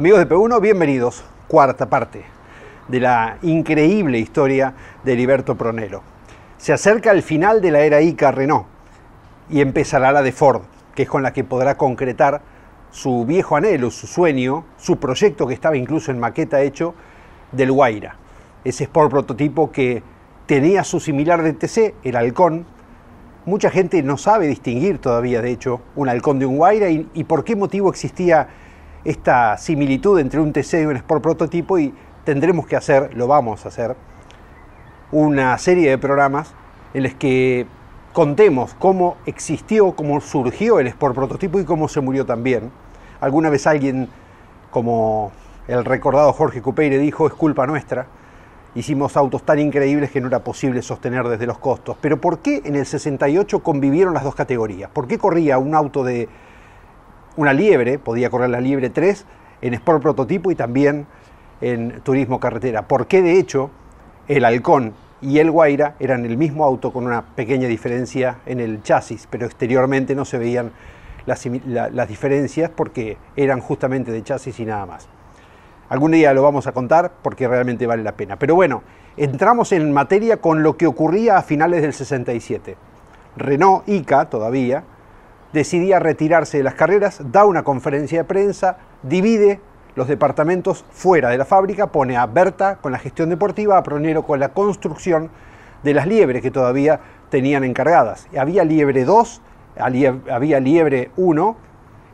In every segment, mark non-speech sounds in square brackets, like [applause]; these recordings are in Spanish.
Amigos de P1, bienvenidos. Cuarta parte de la increíble historia de Heriberto Pronelo. Se acerca el final de la era Ica Renault y empezará la de Ford, que es con la que podrá concretar su viejo anhelo, su sueño, su proyecto que estaba incluso en maqueta hecho del Guaira. Ese Sport prototipo que tenía su similar de TC, el Halcón. Mucha gente no sabe distinguir todavía, de hecho, un Halcón de un Guaira y, y por qué motivo existía esta similitud entre un TC y un Sport prototipo y tendremos que hacer, lo vamos a hacer, una serie de programas en los que contemos cómo existió, cómo surgió el Sport prototipo y cómo se murió también. Alguna vez alguien, como el recordado Jorge Cupeire dijo, es culpa nuestra. Hicimos autos tan increíbles que no era posible sostener desde los costos. Pero ¿por qué en el 68 convivieron las dos categorías? ¿Por qué corría un auto de una liebre, podía correr la liebre 3 en Sport prototipo y también en turismo carretera. Porque de hecho el Halcón y el Guaira eran el mismo auto con una pequeña diferencia en el chasis, pero exteriormente no se veían las, las diferencias porque eran justamente de chasis y nada más. Algún día lo vamos a contar porque realmente vale la pena. Pero bueno, entramos en materia con lo que ocurría a finales del 67. Renault ICA todavía decidía retirarse de las carreras, da una conferencia de prensa, divide los departamentos fuera de la fábrica, pone a Berta con la gestión deportiva, a Pronero con la construcción de las liebres que todavía tenían encargadas. Había liebre 2, había liebre 1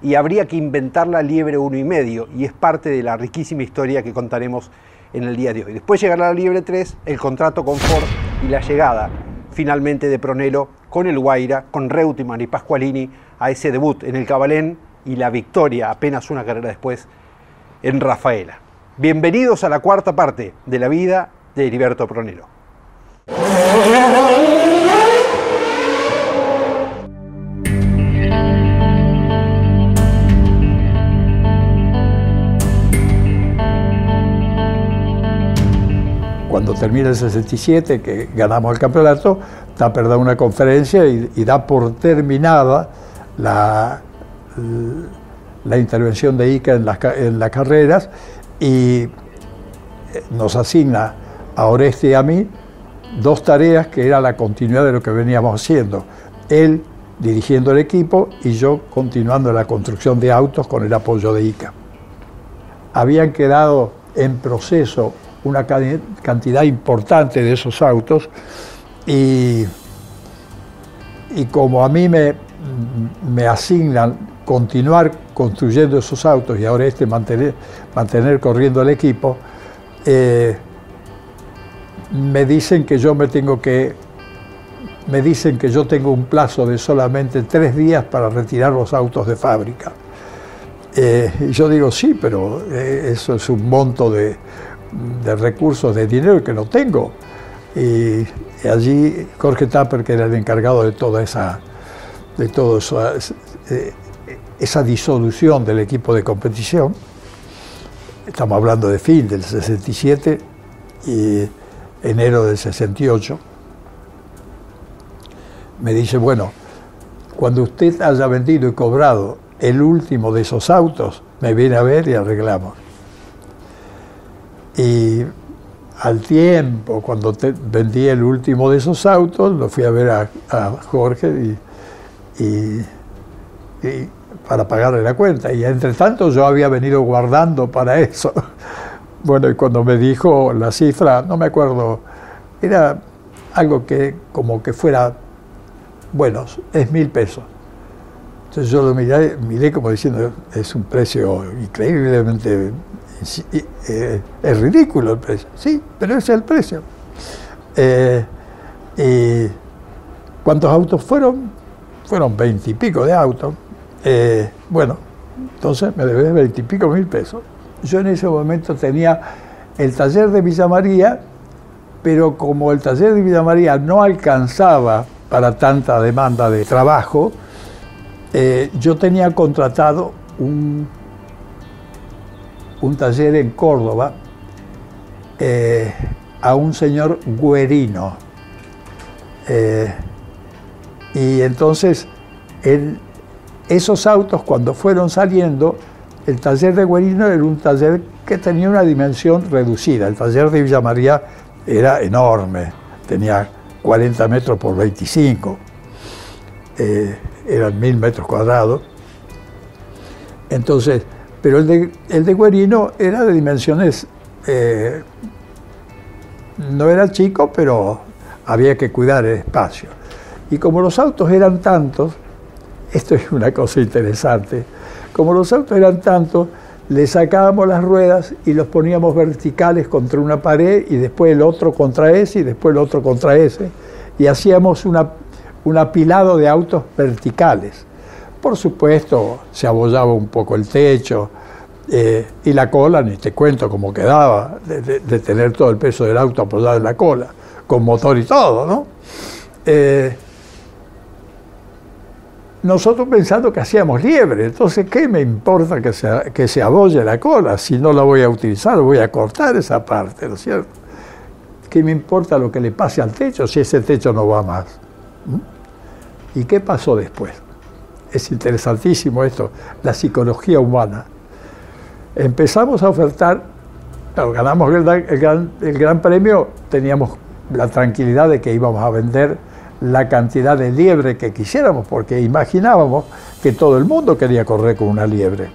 y habría que inventar la liebre 1 y medio y es parte de la riquísima historia que contaremos en el día de hoy. Después llegará la liebre 3, el contrato con Ford y la llegada finalmente de Pronelo con el Guaira, con Reutemann y Pasqualini a ese debut en el Cabalén y la victoria apenas una carrera después en Rafaela. Bienvenidos a la cuarta parte de la vida de Heriberto Pronelo. Cuando termina el 67, que ganamos el campeonato, Tapper da una conferencia y da por terminada la, la intervención de ICA en las, en las carreras y nos asigna a Oreste y a mí dos tareas que era la continuidad de lo que veníamos haciendo. Él dirigiendo el equipo y yo continuando la construcción de autos con el apoyo de ICA. Habían quedado en proceso una cantidad importante de esos autos y, y como a mí me, me asignan continuar construyendo esos autos y ahora este mantener, mantener corriendo el equipo, eh, me dicen que yo me tengo que, me dicen que yo tengo un plazo de solamente tres días para retirar los autos de fábrica. Eh, y yo digo, sí, pero eh, eso es un monto de, de, recursos, de dinero que no tengo. Y, allí Jorge Tapper, que era el encargado de toda esa de toda eh, esa disolución del equipo de competición. Estamos hablando de fin del 67 y enero del 68. Me dice, bueno, cuando usted haya vendido y cobrado el último de esos autos, me viene a ver y arreglamos. Y al tiempo, cuando vendí el último de esos autos, lo fui a ver a, a Jorge y y, para pagarle la cuenta. Y entre tanto yo había venido guardando para eso. [laughs] Bueno, y cuando me dijo la cifra, no me acuerdo, era algo que como que fuera, bueno, es mil pesos. Entonces yo lo miré, miré como diciendo, es un precio increíblemente, eh, es ridículo el precio. Sí, pero ese es el precio. Eh, y ¿Cuántos autos fueron? Fueron veintipico de autos. Eh, bueno, entonces me debes veintipico mil pesos. Yo en ese momento tenía el taller de Villa María, pero como el taller de Villa María no alcanzaba para tanta demanda de trabajo, eh, yo tenía contratado un, un taller en Córdoba eh, a un señor Guerino. Eh, y entonces esos autos cuando fueron saliendo, el taller de Guerino era un taller que tenía una dimensión reducida. El taller de Villa María era enorme, tenía 40 metros por 25, eh, eran mil metros cuadrados. Entonces, pero el de, el de Guerino era de dimensiones, eh, no era chico, pero había que cuidar el espacio. Y como los autos eran tantos, esto es una cosa interesante, como los autos eran tantos, le sacábamos las ruedas y los poníamos verticales contra una pared y después el otro contra ese y después el otro contra ese. Y hacíamos una, un apilado de autos verticales. Por supuesto, se abollaba un poco el techo eh, y la cola, ni te cuento cómo quedaba, de, tener todo el peso del auto apoyado en la cola, con motor y todo, ¿no? Eh, nosotros pensando que hacíamos liebre, entonces ¿qué me importa que se, que se abolle la cola? Si no la voy a utilizar, voy a cortar esa parte, ¿no es? ¿Qué me importa lo que le pase al techo si ese techo no va más? ¿Mm? ¿Y qué pasó después? Es interesantísimo esto, la psicología humana. Empezamos a ofertar, ganamos el gran, el gran premio, teníamos la tranquilidad de que íbamos a vender la cantidad de liebre que quisiéramos, porque imaginábamos que todo el mundo quería correr con una liebre.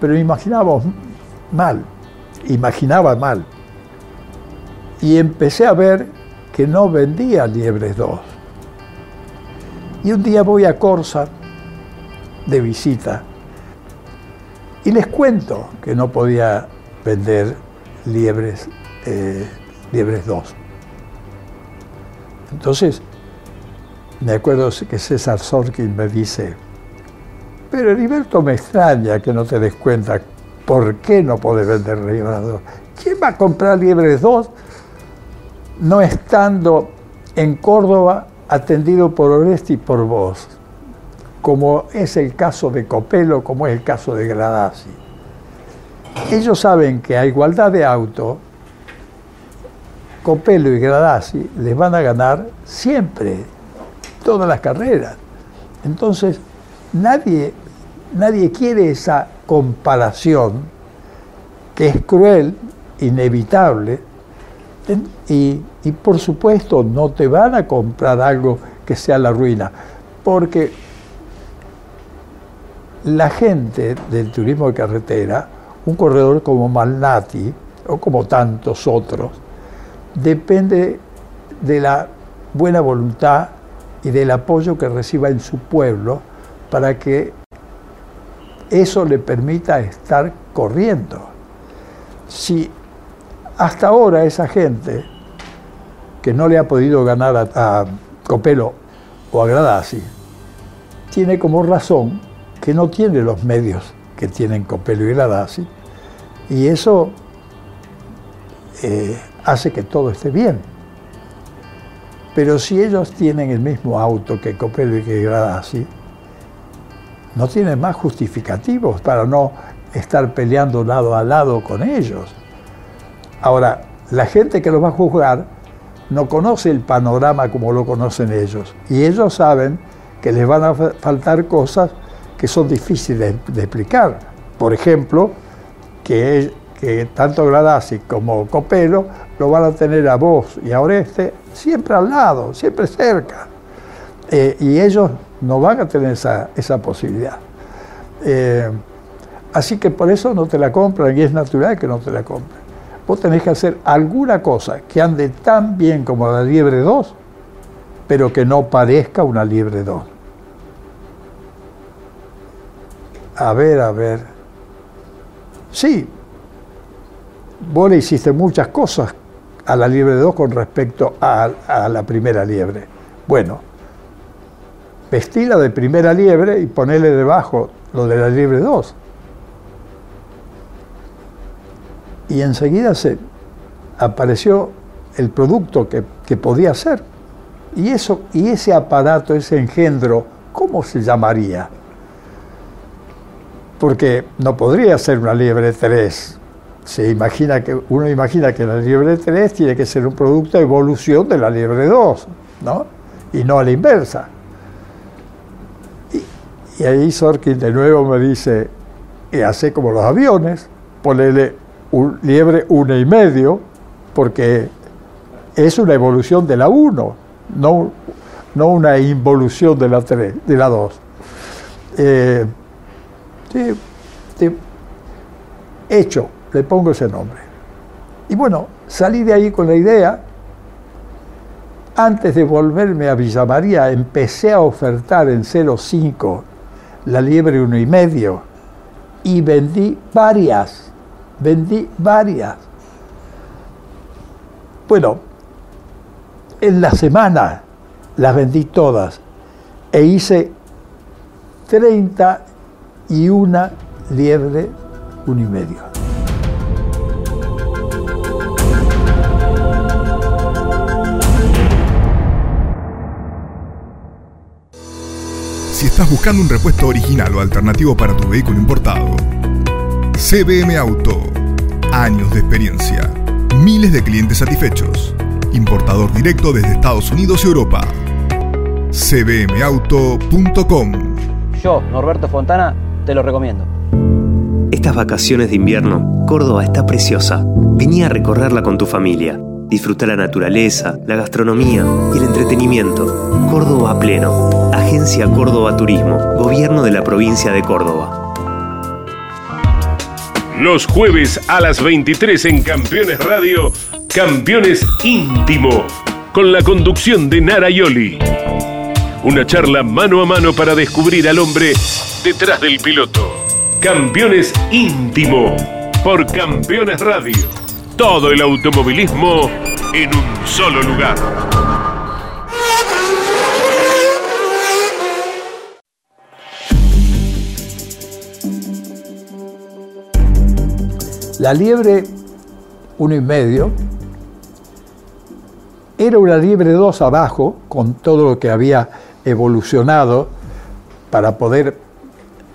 Pero imaginábamos mal, imaginaba mal. Y empecé a ver que no vendía liebres 2. Y un día voy a Corsa de visita y les cuento que no podía vender liebres, eh, liebres 2. Entonces me acuerdo que César Sorkin me dice, pero Heriberto me extraña que no te des cuenta por qué no puedes vender Liebres 2. ¿Quién va a comprar Liebres 2 no estando en Córdoba atendido por Oresti y por vos? Como es el caso de Copelo, como es el caso de Gradasi. Ellos saben que a igualdad de auto, Copelo y Gradasi les van a ganar siempre todas las carreras. Entonces, nadie, nadie quiere esa comparación que es cruel, inevitable, y, y, por supuesto no te van a comprar algo que sea la ruina, porque la gente del turismo de carretera, un corredor como Malnati o como tantos otros, depende de la buena voluntad y del apoyo que reciba en su pueblo para que eso le permita estar corriendo. Si hasta ahora esa gente que no le ha podido ganar a, Copelo o a Gradasi, tiene como razón que no tiene los medios que tienen Copelo y Gradasi, y eso eh, hace que todo esté bien. Pero si ellos tienen el mismo auto que Copelo y que Gradasi, no tienen más justificativos para no estar peleando lado a lado con ellos. Ahora, la gente que los va a juzgar no conoce el panorama como lo conocen ellos. Y ellos saben que les van a faltar cosas que son difíciles de, explicar. Por ejemplo, que, tanto Gradasi como Copelo lo van a tener a vos y a Oreste siempre al lado, siempre cerca. Eh, y ellos no van a tener esa, posibilidad. Eh, así que por eso no te la compran y es natural que no te la compren. Vos tenés que hacer alguna cosa que ande tan bien como la liebre 2, pero que no parezca una liebre 2. a ver, a ver. Sí, vos le hiciste muchas cosas a la liebre 2 con respecto a, la primera liebre. Bueno, vestila de primera liebre y ponele debajo lo de la liebre 2. Y enseguida se apareció el producto que, que podía ser. Y, eso, y ese aparato, ese engendro, ¿cómo se llamaría? Porque no podría ser una liebre 3. Se imagina que, uno imagina que la liebre 3 tiene que ser un producto de evolución de la liebre 2, ¿no? Y no a la inversa. Y, y ahí Sorkin de nuevo me dice, y hace como los aviones, ponele un liebre 1 y medio, porque es una evolución de la 1, no, no una involución de la 3, de la 2. Eh, sí, sí, hecho, le pongo ese nombre. Y bueno, salí de ahí con la idea. Antes de volverme a Villa María, empecé a ofertar en 0,5 la liebre uno y medio y vendí varias, vendí varias. Bueno, en la semana las vendí todas e hice 31 liebre uno y medio. Estás buscando un repuesto original o alternativo para tu vehículo importado, CBM Auto. Años de experiencia. Miles de clientes satisfechos. Importador directo desde Estados Unidos y Europa. cbmauto.com Yo, Norberto Fontana, te lo recomiendo. Estas vacaciones de invierno, Córdoba está preciosa. Vení a recorrerla con tu familia. Disfruta la naturaleza, la gastronomía y el entretenimiento. Córdoba pleno. Agencia Córdoba Turismo. Gobierno de la provincia de Córdoba. Los jueves a las 23 en Campeones Radio, Campeones Íntimo, con la conducción de Nara Yoli. Una charla mano a mano para descubrir al hombre detrás del piloto. Campeones Íntimo, por Campeones Radio. Todo el automovilismo en un solo lugar. La liebre uno y medio era una liebre 2 abajo, con todo lo que había evolucionado para poder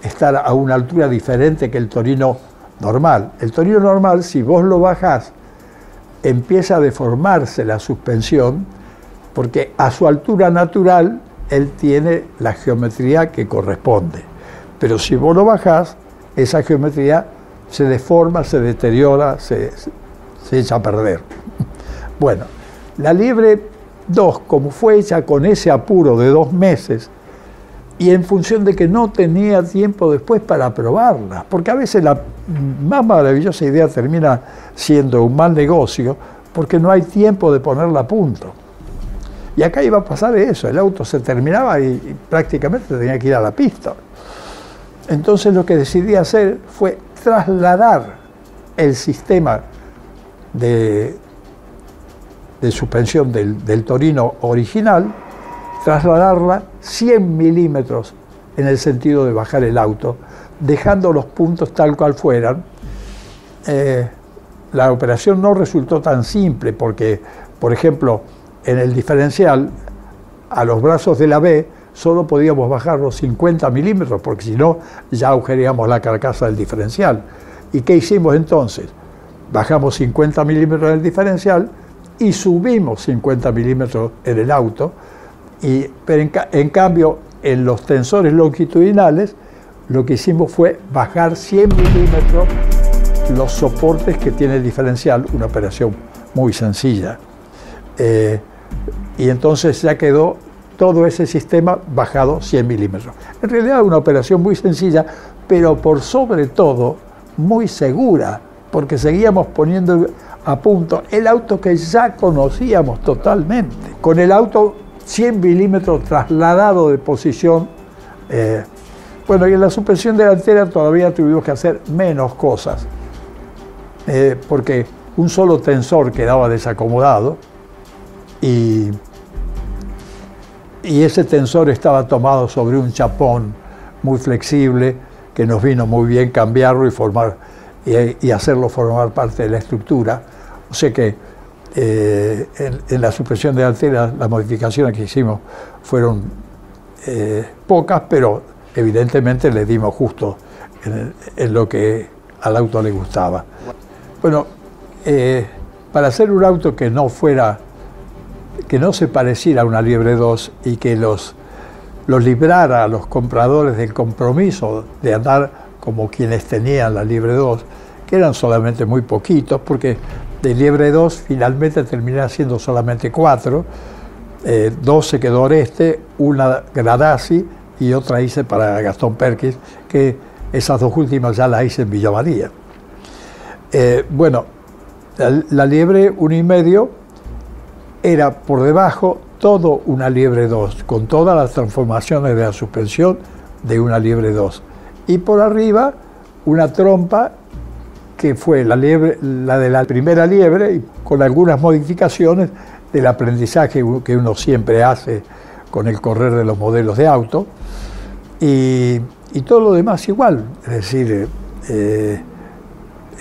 estar a una altura diferente que el torino normal. El torino normal, si vos lo bajás, empieza a deformarse la suspensión, porque a su altura natural él tiene la geometría que corresponde. Pero si vos lo bajás, esa geometría se deforma, se deteriora, se, se echa a perder. [laughs] Bueno, la liebre 2, como fue hecha con ese apuro de dos meses, y en función de que no tenía tiempo después para probarla, porque a veces la más maravillosa idea termina siendo un mal negocio, porque no hay tiempo de ponerla a punto. Y acá iba a pasar eso, el auto se terminaba y, y prácticamente tenía que ir a la pista. Entonces lo que decidí hacer fue trasladar el sistema de, de suspensión del, del, Torino original, trasladarla 100 milímetros en el sentido de bajar el auto, dejando los puntos tal cual fueran. Eh, la operación no resultó tan simple porque, por ejemplo, en el diferencial, a los brazos de la B, solo podíamos bajar los 50 milímetros, porque si no, ya agujeríamos la carcasa del diferencial. ¿Y qué hicimos entonces? Bajamos 50 milímetros del diferencial y subimos 50 milímetros en el auto, y, pero en, en cambio en los tensores longitudinales lo que hicimos fue bajar 100 milímetros los soportes que tiene el diferencial, una operación muy sencilla. Eh, y entonces ya quedó todo ese sistema bajado 100 milímetros. En realidad una operación muy sencilla, pero por sobre todo muy segura, porque seguíamos poniendo a punto el auto que ya conocíamos totalmente. Con el auto 100 milímetros trasladado de posición, eh, Bueno, y en la suspensión delantera todavía tuvimos que hacer menos cosas, eh, porque un solo tensor quedaba desacomodado y, y ese tensor estaba tomado sobre un chapón muy flexible que nos vino muy bien cambiarlo y formar y, hacerlo formar parte de la estructura. O sea que eh, en, la suspensión delantera las modificaciones que hicimos fueron eh, pocas, pero evidentemente le dimos justo en, lo que al auto le gustaba. Bueno, eh, para hacer un auto que no fuera, que no se pareciera a una Liebre 2 y que los, los librara a los compradores del compromiso de andar como quienes tenían la Liebre 2, que eran solamente muy poquitos, porque de Liebre 2 finalmente terminé haciendo solamente cuatro, eh, dos se quedó Oreste, una Gradasi y otra hice para Gastón Perkins, que esas dos últimas ya las hice en Villa María. Eh, bueno, la, liebre 1 y medio era por debajo todo una liebre 2, con todas las transformaciones de la suspensión de una liebre 2. Y por arriba una trompa que fue la, liebre, la de la primera liebre, y con algunas modificaciones del aprendizaje que uno siempre hace con el correr de los modelos de auto, y, todo lo demás igual, es decir, eh,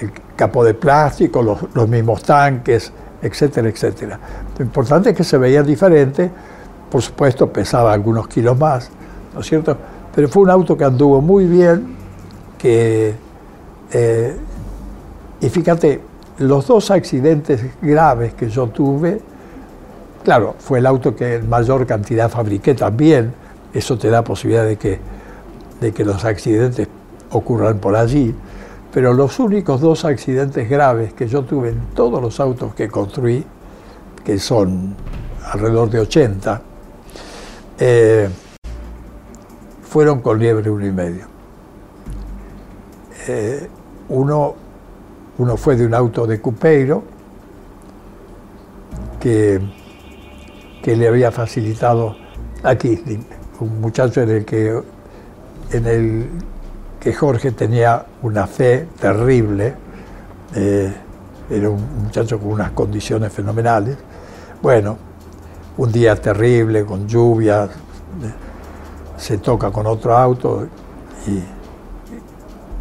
el capo de plástico, los, mismos tanques, etcétera, etcétera. Lo importante es que se veía diferente, por supuesto pesaba algunos kilos más, ¿no es cierto? Pero fue un auto que anduvo muy bien, que, eh, y fíjate, los dos accidentes graves que yo tuve, claro, fue el auto que en mayor cantidad fabriqué también, eso te da posibilidad de que, de que los accidentes ocurran por allí, pero los únicos dos accidentes graves que yo tuve en todos los autos que construí, que son alrededor de 80, eh, fueron con liebre uno y medio. Eh, uno, uno fue de un auto de Cupeiro que, que le había facilitado aquí, un muchacho en el que en el que Jorge tenía una fe terrible, eh, era un muchacho con unas condiciones fenomenales. Bueno, un día terrible, con lluvia, se toca con otro auto y,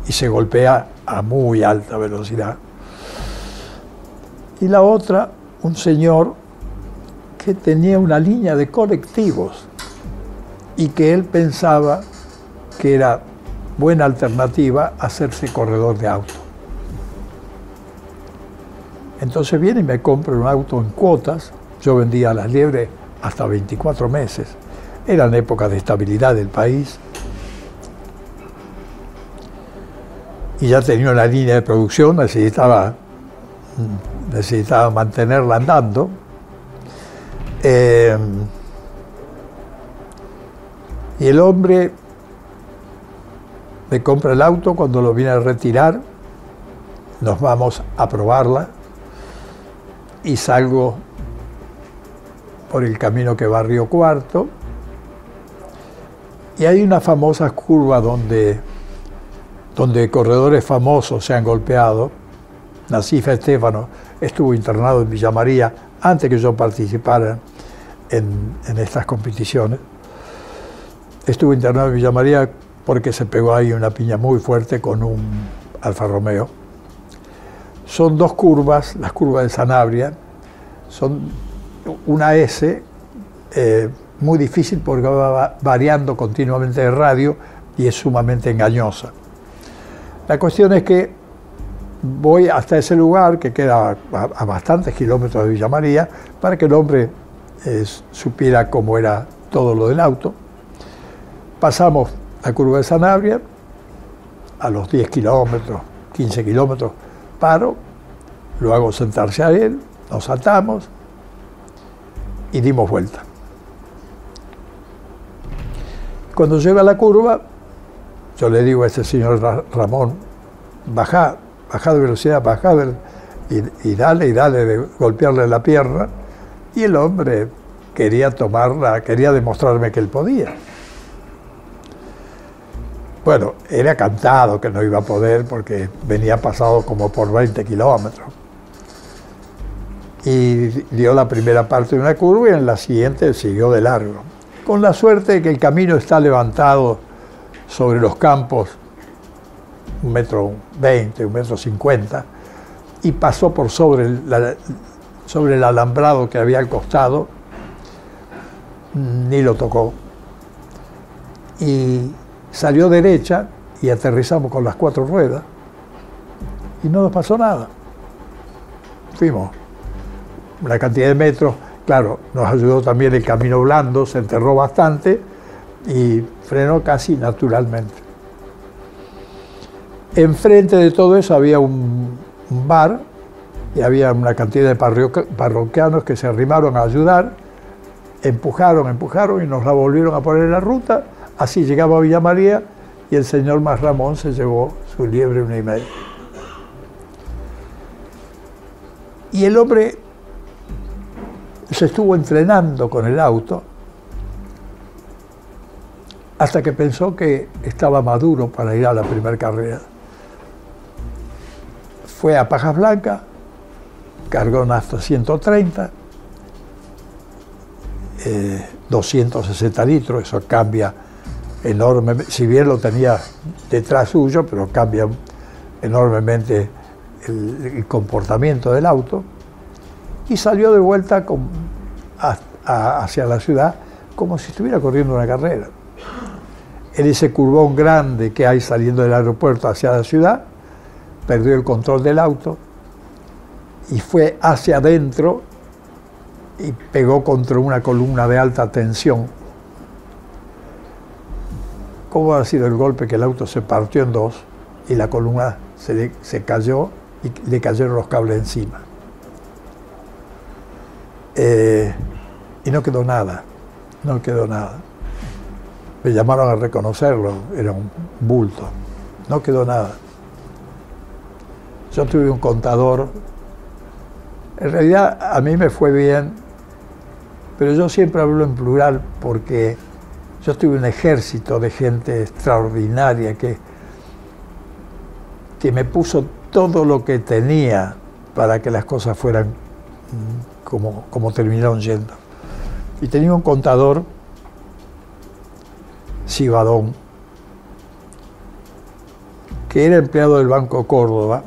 y se golpea a muy alta velocidad. Y la otra, un señor que tenía una línea de colectivos y que él pensaba que era buena alternativa hacerse corredor de auto. Entonces viene y me compra un auto en cuotas. Yo vendía las liebres hasta 24 meses. Eran épocas de estabilidad del país. Y ya tenía una línea de producción, necesitaba, necesitaba mantenerla andando. Eh, y el hombre me compra el auto, cuando lo viene a retirar, nos vamos a probarla y salgo por el camino que va a Río Cuarto y hay una famosa curva donde, donde corredores famosos se han golpeado. Nacif Estefano estuvo internado en Villa María antes que yo participara en, estas competiciones. Estuvo internado en Villa María porque se pegó ahí una piña muy fuerte con un Alfa Romeo. Son dos curvas, las curvas de Sanabria, son una S eh, muy difícil porque va variando continuamente de radio y es sumamente engañosa. La cuestión es que voy hasta ese lugar que queda a, bastantes kilómetros de Villa María para que el hombre eh, supiera cómo era todo lo del auto. Pasamos la curva de Sanabria, a los 10 kilómetros, 15 kilómetros, paro, lo hago sentarse a él, nos saltamos y dimos vuelta. Cuando llega a la curva, yo le digo a ese señor Ramón, baja, baja de velocidad, baja y, dale y dale de golpearle la pierna. Y el hombre quería tomarla, quería demostrarme que él podía. Bueno, era cantado que no iba a poder porque venía pasado como por 20 kilómetros. Y dio la primera parte de una curva y en la siguiente siguió de largo. Con la suerte de que el camino está levantado sobre los campos, un metro veinte, un metro cincuenta, y pasó por sobre, sobre el alambrado que había al costado, ni lo tocó. Y salió derecha y aterrizamos con las cuatro ruedas y no nos pasó nada. Fuimos una cantidad de metros, claro, nos ayudó también el camino blando, se enterró bastante y frenó casi naturalmente. Enfrente de todo eso había un, bar y había una cantidad de parroquianos que se arrimaron a ayudar, empujaron, empujaron y nos la volvieron a poner en la ruta. Así llegaba a Villa María y el señor Más Ramón se llevó su liebre una y media. Y el hombre se estuvo entrenando con el auto hasta que pensó que estaba maduro para ir a la primera carrera. Fue a Pajas Blanca, cargó hasta 130, 260 litros, eso cambia enormemente, si bien lo tenía detrás suyo, pero cambia enormemente el, comportamiento del auto, y salió de vuelta hacia la ciudad como si estuviera corriendo una carrera en ese curvón grande que hay saliendo del aeropuerto hacia la ciudad, perdió el control del auto y fue hacia adentro y pegó contra una columna de alta tensión. ¿Cómo ha sido el golpe que el auto se partió en dos y la columna se, se cayó y le cayeron los cables encima? Eh, y no quedó nada, no quedó nada. Me llamaron a reconocerlo, era un bulto. No quedó nada. Yo tuve un contador. En realidad a mí me fue bien, pero yo siempre hablo en plural porque yo tuve un ejército de gente extraordinaria que, que me puso todo lo que tenía para que las cosas fueran como, como terminaron yendo. Y tenía un contador Cibadón, que era empleado del Banco Córdoba,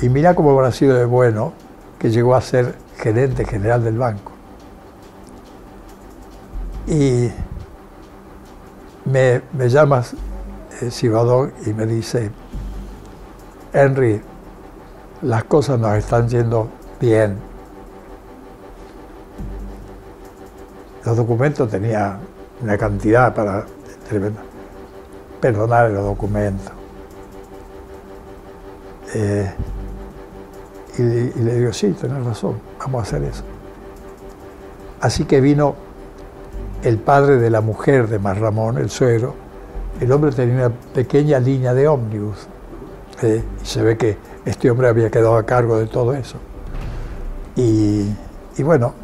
y mira cómo habrá sido de bueno que llegó a ser gerente general del banco. Y me, me llamas eh, Cibadón y me dice, Henry, las cosas nos están yendo bien. Los documentos tenía una cantidad para perdonar los documentos. Eh, y, le digo, sí, tenés razón, vamos a hacer eso. Así que vino el padre de la mujer de Marramón, el suegro, el hombre tenía una pequeña línea de ómnibus. Eh, se ve que este hombre había quedado a cargo de todo eso. Y bueno,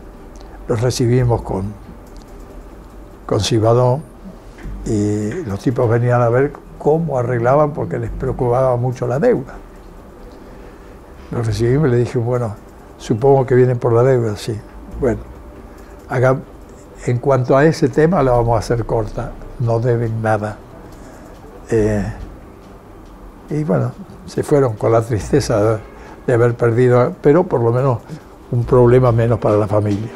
los recibimos con, con Cibadón y los tipos venían a ver cómo arreglaban porque les preocupaba mucho la deuda. Lo recibimos y le dije, bueno, supongo que vienen por la deuda, sí. Bueno, en cuanto a ese tema lo vamos a hacer corta, no deben nada. Eh, y bueno, se fueron con la tristeza de haber perdido, pero por lo menos un problema menos para la familia.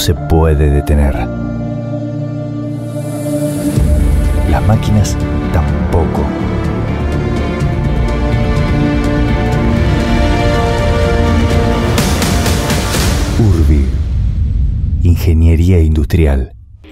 Se puede detener. Las máquinas tampoco. Urbi. Ingeniería Industrial.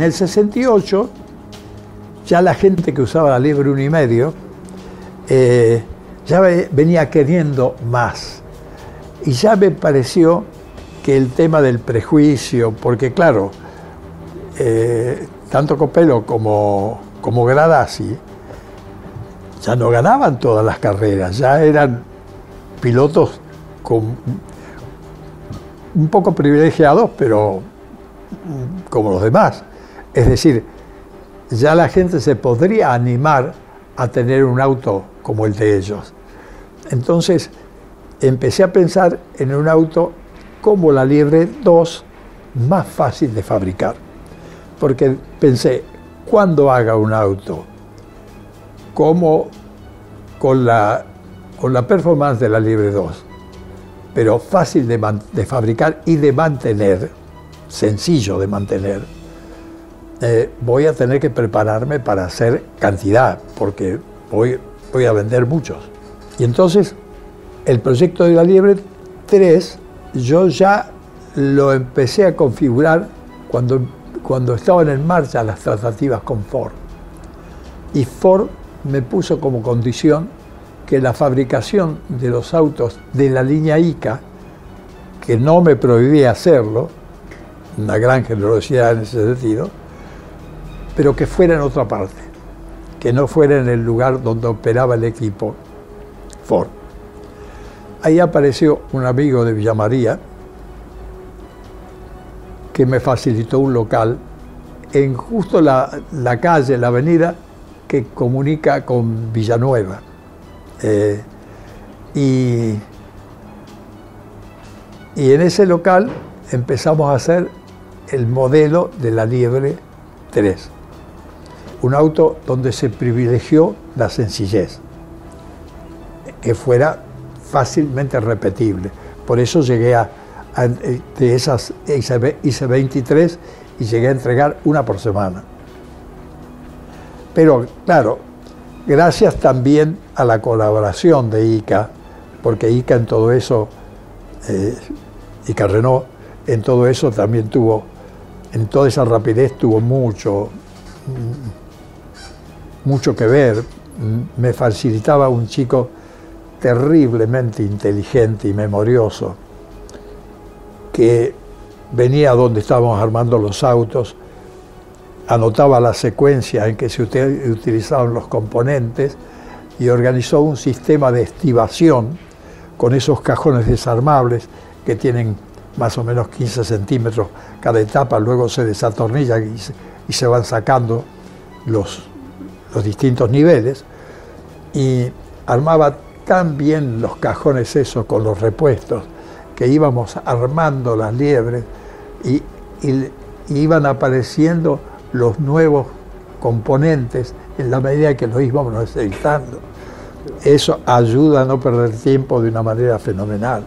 En el 68, ya la gente que usaba la liebre uno y medio, eh, ya ve- venía queriendo más. Y ya me pareció que el tema del prejuicio, porque claro, eh, tanto Copelo como, como Gradasi ya no ganaban todas las carreras, ya eran pilotos con, un poco privilegiados, pero como los demás. Es decir, ya la gente se podría animar a tener un auto como el de ellos. Entonces empecé a pensar en un auto como la Liebre 2, más fácil de fabricar. Porque pensé, cuando haga un auto como con la, con la performance de la Liebre 2, pero fácil de, de fabricar y de mantener, sencillo de mantener, eh, voy a tener que prepararme para hacer cantidad, porque voy, voy a vender muchos. Y entonces, el proyecto de la Liebre 3, yo ya lo empecé a configurar cuando, cuando estaban en marcha las tratativas con Ford. Y Ford me puso como condición que la fabricación de los autos de la línea ICA, que no me prohibía hacerlo, una gran generosidad en ese sentido, pero que fuera en otra parte, que no fuera en el lugar donde operaba el equipo Ford. Ahí apareció un amigo de Villa María que me facilitó un local en justo la, calle, la avenida que comunica con Villanueva. Eh, y, y en ese local empezamos a hacer el modelo de la Liebre 3. Un auto donde se privilegió la sencillez, que fuera fácilmente repetible. Por eso llegué a, de esas IC 23 y llegué a entregar una por semana. Pero claro, gracias también a la colaboración de ICA, porque ICA en todo eso, eh, ICA Renault, en todo eso también tuvo, en toda esa rapidez tuvo mucho, mm, mucho que ver. Mm, Me facilitaba un chico terriblemente inteligente y memorioso, que venía donde estábamos armando los autos, anotaba la secuencia en que se uti- utilizaban los componentes y organizó un sistema de estivación con esos cajones desarmables que tienen más o menos 15 centímetros cada etapa, luego se se, y se van sacando los, los distintos niveles y armaba tan bien los cajones esos con los repuestos que íbamos armando las liebres y, iban apareciendo los nuevos componentes en la medida que los íbamos necesitando. Eso ayuda a no perder tiempo de una manera fenomenal.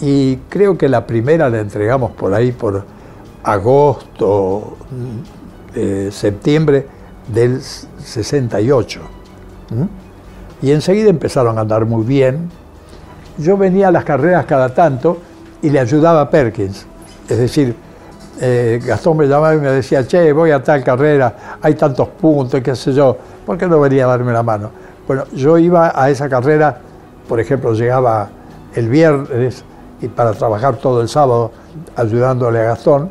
Y creo que la primera la entregamos por ahí por agosto, eh, septiembre del 68. ¿Mm? Y enseguida empezaron a andar muy bien. Yo venía a las carreras cada tanto y le ayudaba a Perkins. Es decir, eh, Gastón me llamaba y me decía, che, voy a tal carrera, hay tantos puntos, qué sé yo, ¿por qué no venía a darme la mano? Bueno, yo iba a esa carrera, por ejemplo, llegaba el viernes y para trabajar todo el sábado ayudándole a Gastón.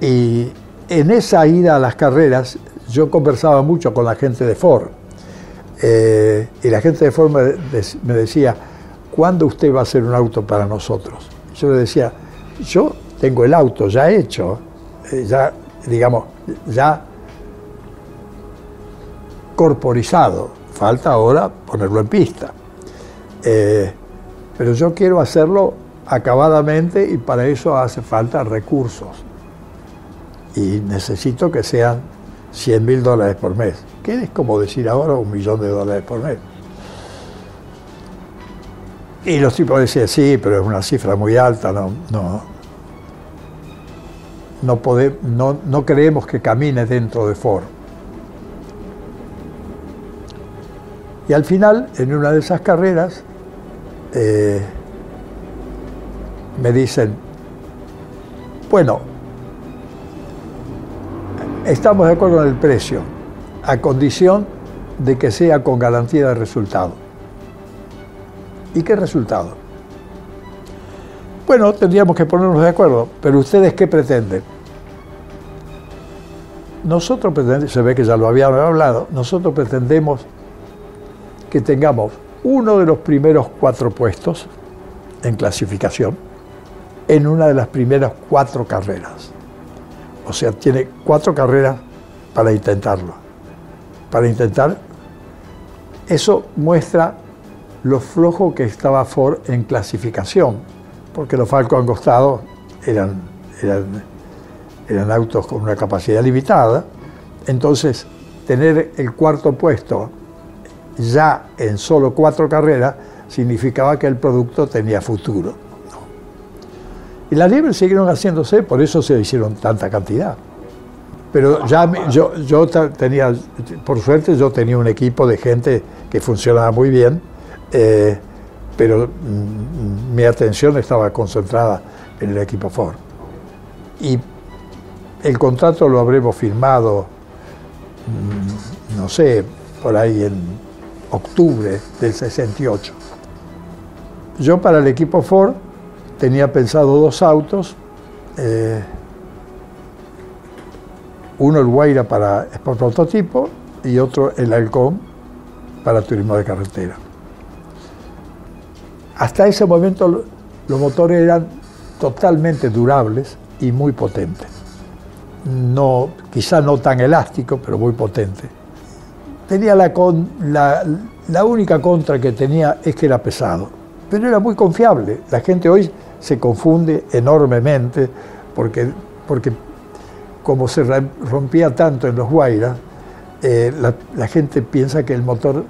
Y en esa ida a las carreras yo conversaba mucho con la gente de Ford. Eh, y la gente de Ford me, decía, ¿cuándo usted va a hacer un auto para nosotros? Yo le decía, yo tengo el auto ya hecho, eh, ya, digamos, ya corporizado. Falta ahora ponerlo en pista. Eh, pero yo quiero hacerlo acabadamente y para eso hace falta recursos. Y necesito que sean 100 mil dólares por mes, que es como decir ahora un millón de dólares por mes. Y los tipos decían, sí, pero es una cifra muy alta, no, no, no, no, creemos que camine dentro de Ford. Y al final, en una de esas carreras, eh, me dicen, bueno, estamos de acuerdo en el precio, a condición de que sea con garantía de resultado. ¿Y qué resultado? Bueno, tendríamos que ponernos de acuerdo, pero ustedes qué pretenden? Nosotros pretendemos, se ve que ya lo habíamos hablado, nosotros pretendemos que tengamos uno de los primeros cuatro puestos en clasificación en una de las primeras cuatro carreras. O sea, tiene cuatro carreras para intentarlo. Para intentar, eso muestra lo flojo que estaba Ford en clasificación, porque los Falcon angostados eran, eran, eran autos con una capacidad limitada. Entonces, tener el cuarto puesto ya en solo cuatro carreras significaba que el producto tenía futuro. Y las liebres siguieron haciéndose, por eso se hicieron tanta cantidad. Pero ya yo, yo tenía, por suerte yo tenía un equipo de gente que funcionaba muy bien, eh, pero mm, mi atención estaba concentrada en el equipo Ford. Y el contrato lo habremos firmado, mm, no sé, por ahí en octubre del 68. Yo para el equipo Ford tenía pensado dos autos, eh, uno el Guaira para prototipo y otro el Halcón para turismo de carretera. Hasta ese momento los motores eran totalmente durables y muy potentes. No, quizá no tan elástico, pero muy potente. Tenía la, la, la única contra que tenía es que era pesado, pero era muy confiable. La gente hoy se confunde enormemente porque, porque como se rompía tanto en los Guairas, eh, la, gente piensa que el motor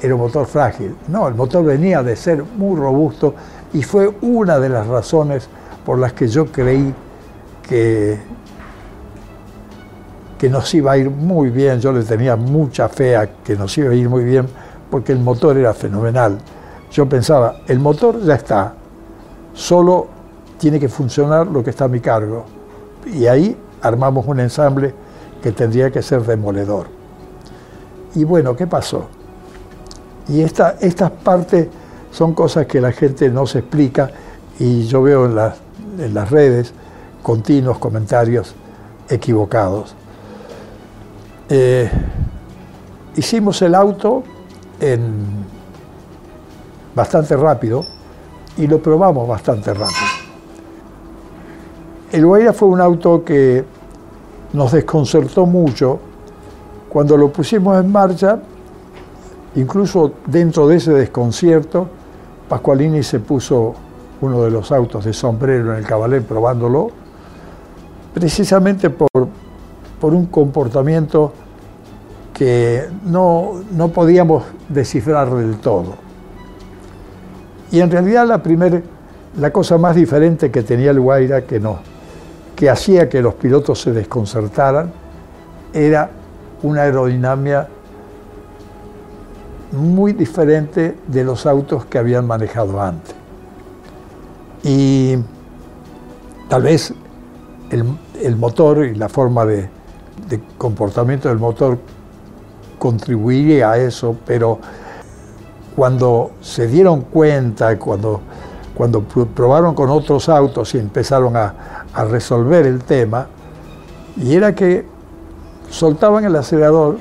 era un motor frágil. No, el motor venía de ser muy robusto y fue una de las razones por las que yo creí que, que nos iba a ir muy bien. Yo le tenía mucha fe a que nos iba a ir muy bien porque el motor era fenomenal. Yo pensaba, el motor ya está, solo tiene que funcionar lo que está a mi cargo. Y ahí armamos un ensamble que tendría que ser demoledor. Y bueno, ¿qué pasó? Y esta, estas partes son cosas que la gente no se explica y yo veo en, en las redes continuos comentarios equivocados. Eh, hicimos el auto en bastante rápido, y lo probamos bastante rápido. El Guaira fue un auto que nos desconcertó mucho. Cuando lo pusimos en marcha, incluso dentro de ese desconcierto, Pascualini se puso uno de los autos de sombrero en el Cabalén probándolo, precisamente por, por un comportamiento que no, no podíamos descifrar del todo. Y en realidad la primera la cosa más diferente que tenía el Guaira que no, que hacía que los pilotos se desconcertaran, era una aerodinámica muy diferente de los autos que habían manejado antes. Y tal vez el, motor y la forma de, comportamiento del motor contribuiría a eso, pero cuando se dieron cuenta, cuando, cuando probaron con otros autos y empezaron a, a resolver el tema, y era que soltaban el acelerador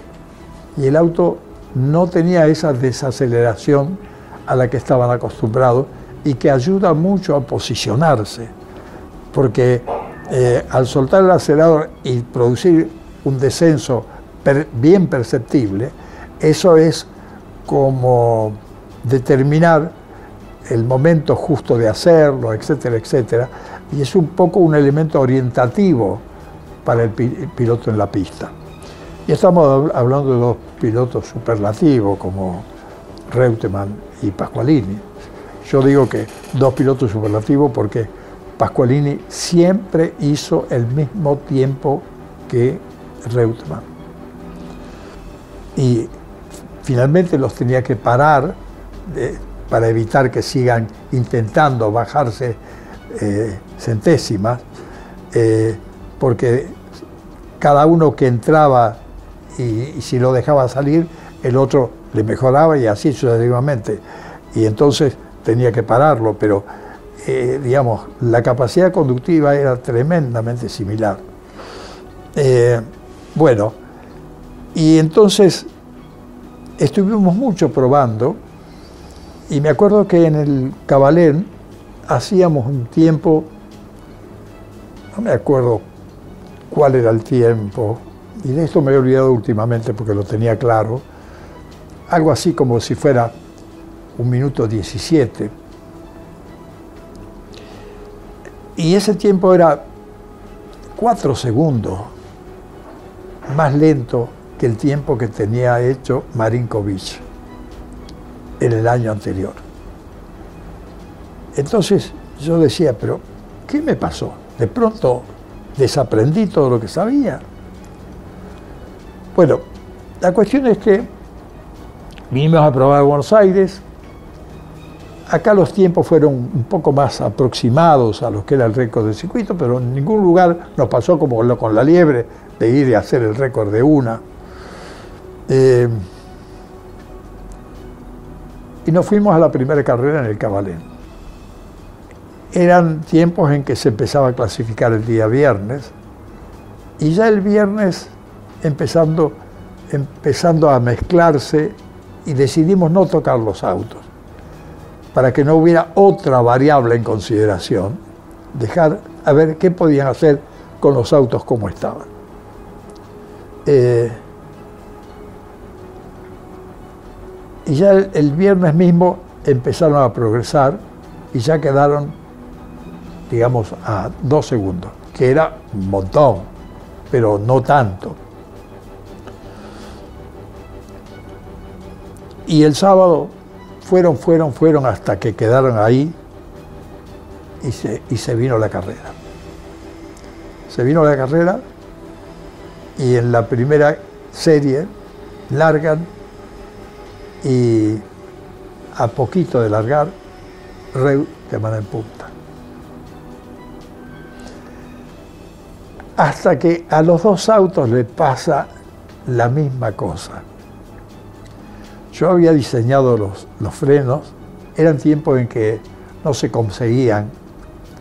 y el auto no tenía esa desaceleración a la que estaban acostumbrados y que ayuda mucho a posicionarse, porque eh, al soltar el acelerador y producir un descenso bien perceptible, eso es como determinar el momento justo de hacerlo, etcétera, etcétera, y es un poco un elemento orientativo para el piloto en la pista. Y estamos hablando de dos pilotos superlativos como Reutemann y Pasqualini. Yo digo que dos pilotos superlativos porque Pasqualini siempre hizo el mismo tiempo que Reutemann. Y finalmente los tenía que parar para evitar que sigan intentando bajarse eh, centésimas, eh, porque cada uno que entraba y, si lo dejaba salir, el otro le mejoraba y así sucesivamente. Y entonces tenía que pararlo, pero eh, digamos, la capacidad conductiva era tremendamente similar. Eh, bueno, y entonces estuvimos mucho probando y me acuerdo que en el Cabalén hacíamos un tiempo, no me acuerdo cuál era el tiempo, y de esto me he olvidado últimamente porque lo tenía claro, algo así como si fuera un minuto 17. Y ese tiempo era cuatro segundos más lento que el tiempo que tenía hecho Marinkovic en el año anterior. Entonces yo decía, pero ¿qué me pasó? De pronto desaprendí todo lo que sabía. Bueno, la cuestión es que vinimos a probar a Buenos Aires. Acá los tiempos fueron un poco más aproximados a los que era el récord del circuito, pero en ningún lugar nos pasó como con la liebre de ir y hacer el récord de una. Eh, y nos fuimos a la primera carrera en el Cabalén. Eran tiempos en que se empezaba a clasificar el día viernes y ya el viernes empezando, empezando a mezclarse y decidimos no tocar los autos, para que no hubiera otra variable en consideración, dejar a ver qué podían hacer con los autos como estaban. Eh, y ya el, viernes mismo empezaron a progresar y ya quedaron, digamos, a dos segundos, que era un montón, pero no tanto. Y el sábado fueron, fueron, fueron hasta que quedaron ahí y se, y se vino la carrera. Se vino la carrera y en la primera serie largan y a poquito de largar, Reu te manda en punta. Hasta que a los dos autos le pasa la misma cosa. Yo había diseñado los, los frenos, eran tiempos en que no se conseguían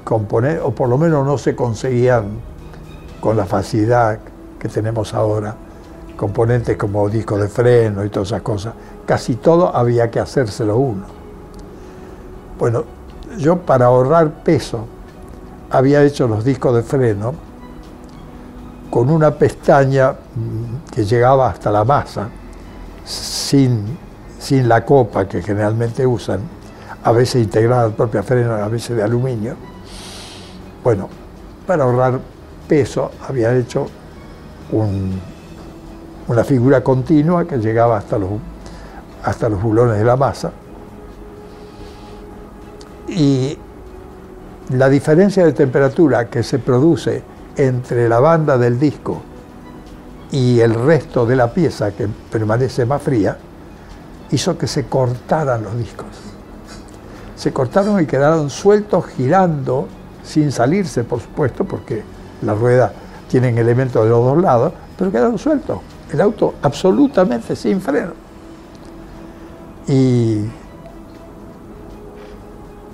componer, o por lo menos no se conseguían con la facilidad que tenemos ahora, componentes como disco de freno y todas esas cosas. Casi todo había que hacérselo uno. Bueno, yo para ahorrar peso había hecho los discos de freno con una pestaña mm, que llegaba hasta la masa sin, sin la copa que generalmente usan, a veces integrada al propio freno, a veces de aluminio. Bueno, para ahorrar peso había hecho una figura continua que llegaba hasta los, hasta los bulones de la masa. Y la diferencia de temperatura que se produce entre la banda del disco y el resto de la pieza que permanece más fría, hizo que se cortaran los discos. Se cortaron y quedaron sueltos girando sin salirse, por supuesto, porque la rueda tienen elementos de los dos lados, pero quedaron sueltos. El auto absolutamente sin freno. Y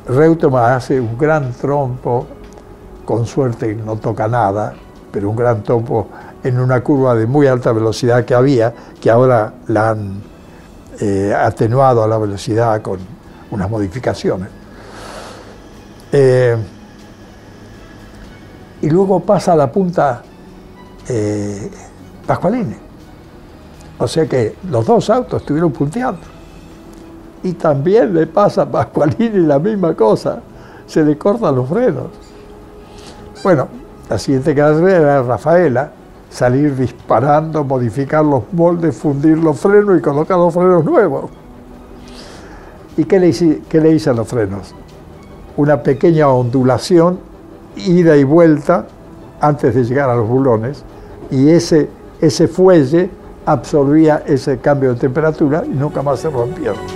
Reutemann hace un gran trompo, con suerte no toca nada, pero un gran trompo en una curva de muy alta velocidad que había, que ahora la han eh, atenuado a la velocidad con unas modificaciones. Eh, y luego pasa a la punta eh, Pascualini. O sea que los dos autos estuvieron punteando. Y también le pasa a Pascualini la misma cosa, se le cortan los frenos. Bueno, la siguiente carrera era Rafaela, salir disparando, modificar los moldes, fundir los frenos y colocar los frenos nuevos. ¿Y qué le, hice, qué le hice a los frenos? Una pequeña ondulación, ida y vuelta, antes de llegar a los bulones, y ese, ese fuelle absorbía ese cambio de temperatura y nunca más se rompieron.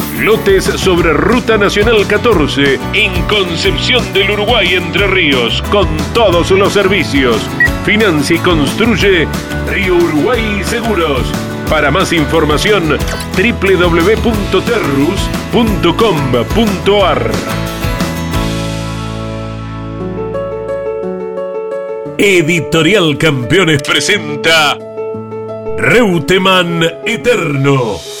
Lotes sobre Ruta Nacional 14 en Concepción del Uruguay Entre Ríos con todos los servicios. Financia y construye Río Uruguay Seguros. Para más información www.terrus.com.ar Editorial Campeones presenta Reutemann Eterno.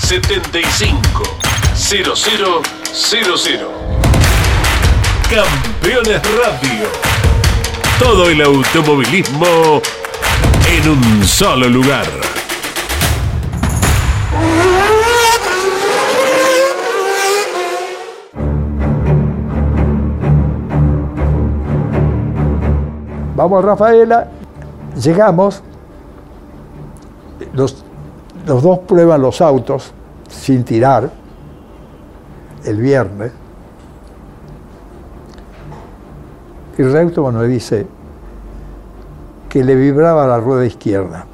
75 00 00 Campeones Radio. Todo el automovilismo en un solo lugar. Vamos, Rafaela, llegamos, los, los dos prueban los autos sin tirar el viernes. Y Reutemann me dice que le vibraba la rueda izquierda.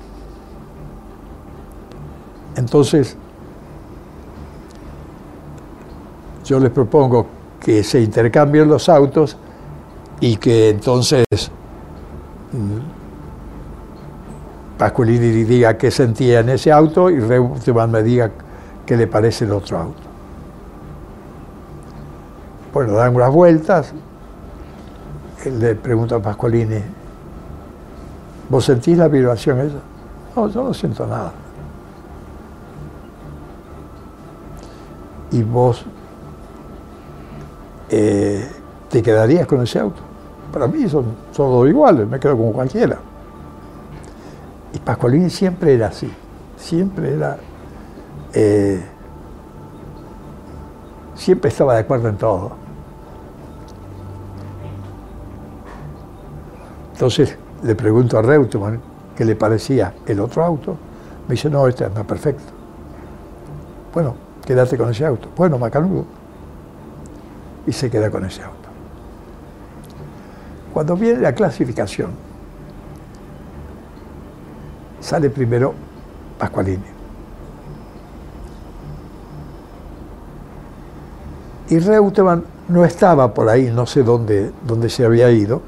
Entonces, yo les propongo que se intercambien los autos y que entonces Pascualini diga qué sentía en ese auto y Reutemann me diga qué le parece el otro auto. Bueno, dan unas vueltas, él le pregunta a Pascualini, ¿vos sentís la vibración esa? No, yo no siento nada. ¿Y vos eh, te quedarías con ese auto? Para mí son todos iguales, me quedo con cualquiera. Y Pascualini siempre era así, siempre era... Eh, siempre estaba de acuerdo en todo. Entonces le pregunto a Reutemann qué le parecía el otro auto. Me dice, no, este anda perfecto. Bueno, quédate con ese auto. Bueno, macanudo. Y se queda con ese auto. Cuando viene la clasificación, sale primero Pascualini. Y Reutemann no estaba por ahí, no sé dónde, dónde se había ido.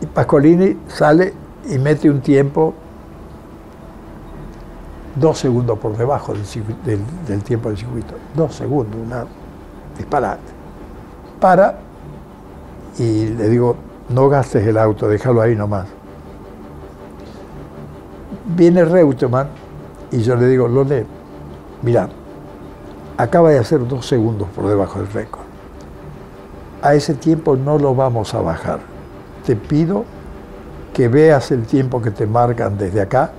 Y Pascualini sale y mete un tiempo dos segundos por debajo del, tiempo del circuito. Dos segundos, una disparate. Para y le digo, no gastes el auto, déjalo ahí nomás. Viene Reutemann y yo le digo, Lole, mira, acaba de hacer dos segundos por debajo del récord. A ese tiempo no lo vamos a bajar. Te pido que veas el tiempo que te marcan desde acá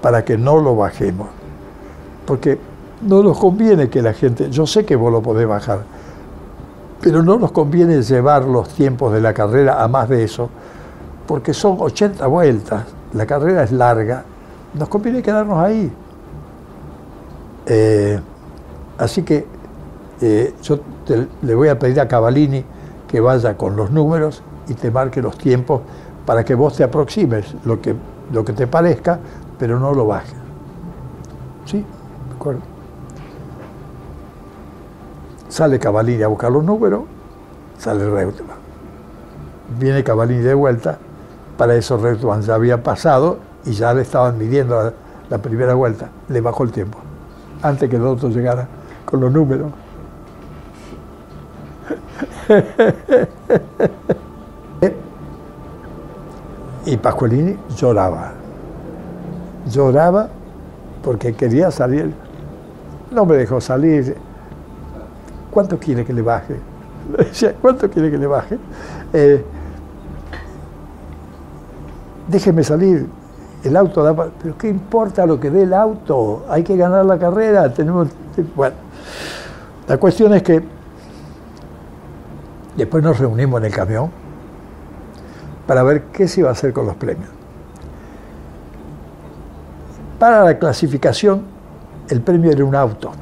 para que no lo bajemos. Porque no nos conviene que la gente, yo sé que vos lo podés bajar, pero no nos conviene llevar los tiempos de la carrera a más de eso, porque son 80 vueltas, la carrera es larga, nos conviene quedarnos ahí. Eh, así que eh, yo le voy a pedir a Cavalini que vaya con los números y te marque los tiempos para que vos te aproximes lo que, lo que te parezca, pero no lo bajes. ¿Sí? ¿De acuerdo? Sale Cavalini a buscar los números, sale Reutemann. Viene Cavalini de vuelta, para eso Reutemann ya había pasado y ya le estaban midiendo la, primera vuelta. Le bajó el tiempo, antes que el otro llegara con los números. [laughs] y Pascualini lloraba. Lloraba porque quería salir. No me dejó salir. ¿Cuánto quiere que le baje? [laughs] ¿Cuánto quiere que le baje? Eh, déjeme salir. El auto da. Pero ¿qué importa lo que dé el auto? Hay que ganar la carrera. Tenemos. Bueno, la cuestión es que después nos reunimos en el camión para ver qué se iba a hacer con los premios. Para la clasificación, el premio era un auto.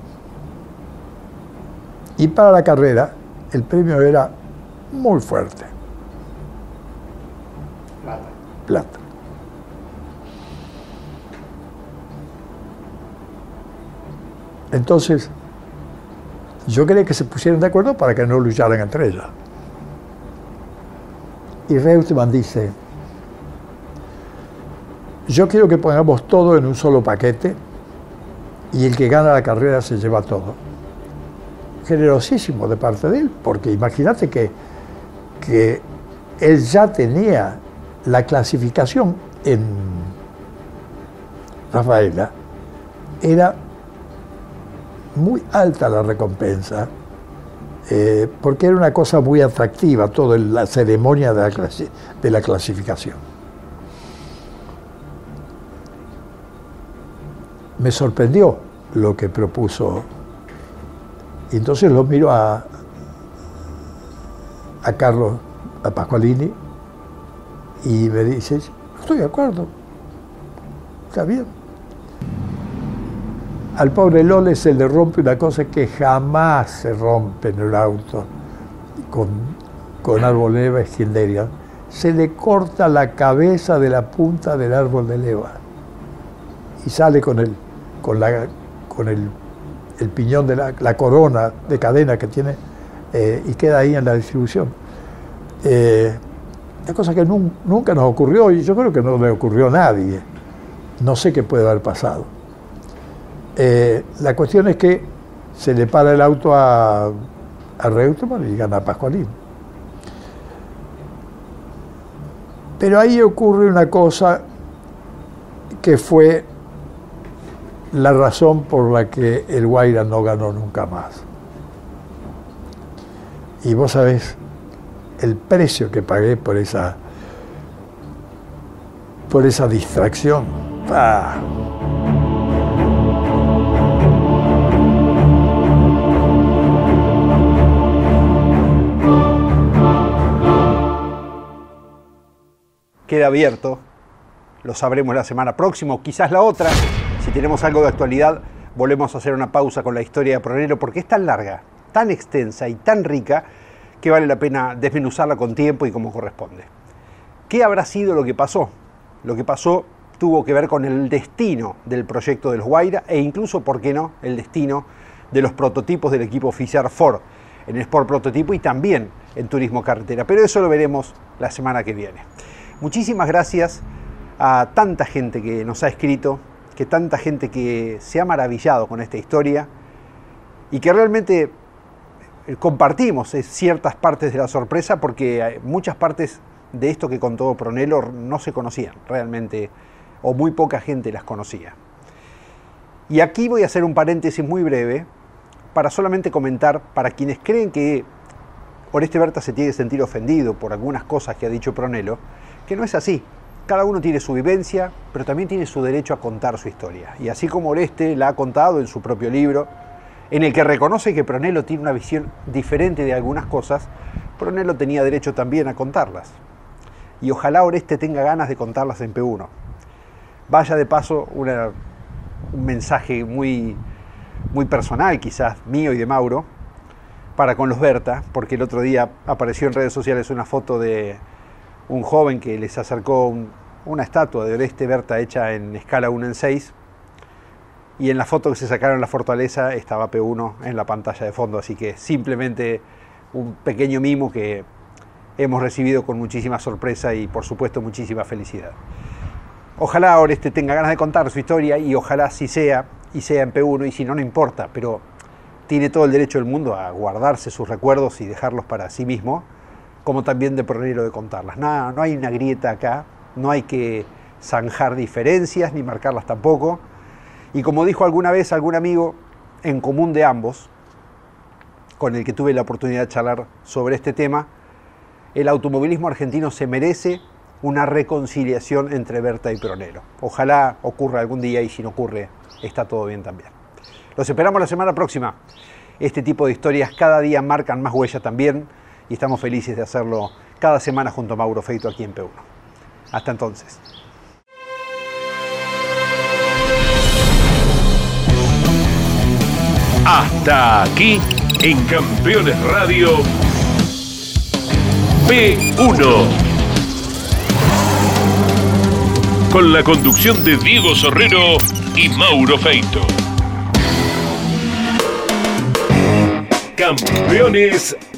Y para la carrera, el premio era muy fuerte. Plata. Plata. Entonces, yo quería que se pusieran de acuerdo para que no lucharan entre ellas. Y Reutemann dice, yo quiero que pongamos todo en un solo paquete y el que gana la carrera se lleva todo. Generosísimo de parte de él, porque imagínate que, que él ya tenía la clasificación en Rafaela, era muy alta la recompensa eh, porque era una cosa muy atractiva toda la ceremonia de la, clasificación. Me sorprendió lo que propuso. Entonces lo miro a, a Carlos, a Pascualini, y me dice, estoy de acuerdo, está bien al pobre Lole se le rompe una cosa que jamás se rompe en el auto con, con árbol de leva. Se le corta la cabeza de la punta del árbol de leva y sale con el, con la, con el el piñón de la, corona de cadena que tiene eh, y queda ahí en la distribución. Eh, es cosa que nun- nunca nos ocurrió y yo creo que no le ocurrió a nadie. No sé qué puede haber pasado. Eh, la cuestión es que se le para el auto a, a Reutemann y gana Pascualín. Pero ahí ocurre una cosa que fue la razón por la que el Guaira no ganó nunca más. Y vos sabés el precio que pagué por esa por esa distracción. Ah. Queda abierto. Lo sabremos la semana próxima o quizás la otra. Si tenemos algo de actualidad, volvemos a hacer una pausa con la historia de Pronero porque es tan larga, tan extensa y tan rica que vale la pena desmenuzarla con tiempo y como corresponde. ¿Qué habrá sido lo que pasó? Lo que pasó tuvo que ver con el destino del proyecto de los Guaira e incluso, ¿por qué no?, el destino de los prototipos del equipo oficial Ford en el Sport Prototipo y también en Turismo Carretera. Pero eso lo veremos la semana que viene. Muchísimas gracias a tanta gente que nos ha escrito, que tanta gente que se ha maravillado con esta historia y que realmente eh, compartimos eh, ciertas partes de la sorpresa porque muchas partes de esto que contó Pronelo no se conocían realmente o muy poca gente las conocía. Y aquí voy a hacer un paréntesis muy breve para solamente comentar para quienes creen que Oreste Berta se tiene que sentir ofendido por algunas cosas que ha dicho Pronelo, que no es así. Cada uno tiene su vivencia, pero también tiene su derecho a contar su historia. Y así como Oreste la ha contado en su propio libro, en el que reconoce que Pronelo tiene una visión diferente de algunas cosas, Pronelo tenía derecho también a contarlas. Y ojalá Oreste tenga ganas de contarlas en P1. Vaya de paso un mensaje muy, muy personal, quizás mío y de Mauro, para con los Berta, porque el otro día apareció en redes sociales una foto de un joven que les acercó un- una estatua de Oreste Berta hecha en escala 1 en 6 y en la foto que se sacaron en la fortaleza estaba P1 en la pantalla de fondo, así que simplemente un pequeño mimo que hemos recibido con muchísima sorpresa y por supuesto muchísima felicidad. Ojalá Oreste tenga ganas de contar su historia y ojalá si sea y sea en P1 y si no, no importa, pero tiene todo el derecho del mundo a guardarse sus recuerdos y dejarlos para sí mismo, como también de Pronero de contarlas. Nada, no hay una grieta acá, no hay que zanjar diferencias ni marcarlas tampoco. Y como dijo alguna vez algún amigo en común de ambos, con el que tuve la oportunidad de charlar sobre este tema, el automovilismo argentino se merece una reconciliación entre Berta y Pronero. Ojalá ocurra algún día y si no ocurre, está todo bien también. Los esperamos la semana próxima. Este tipo de historias cada día marcan más huella también y estamos felices de hacerlo cada semana junto a Mauro Feito aquí en P1. Hasta entonces. Hasta aquí en Campeones Radio P1. Con la conducción de Diego Sorrero y Mauro Feito. Campeones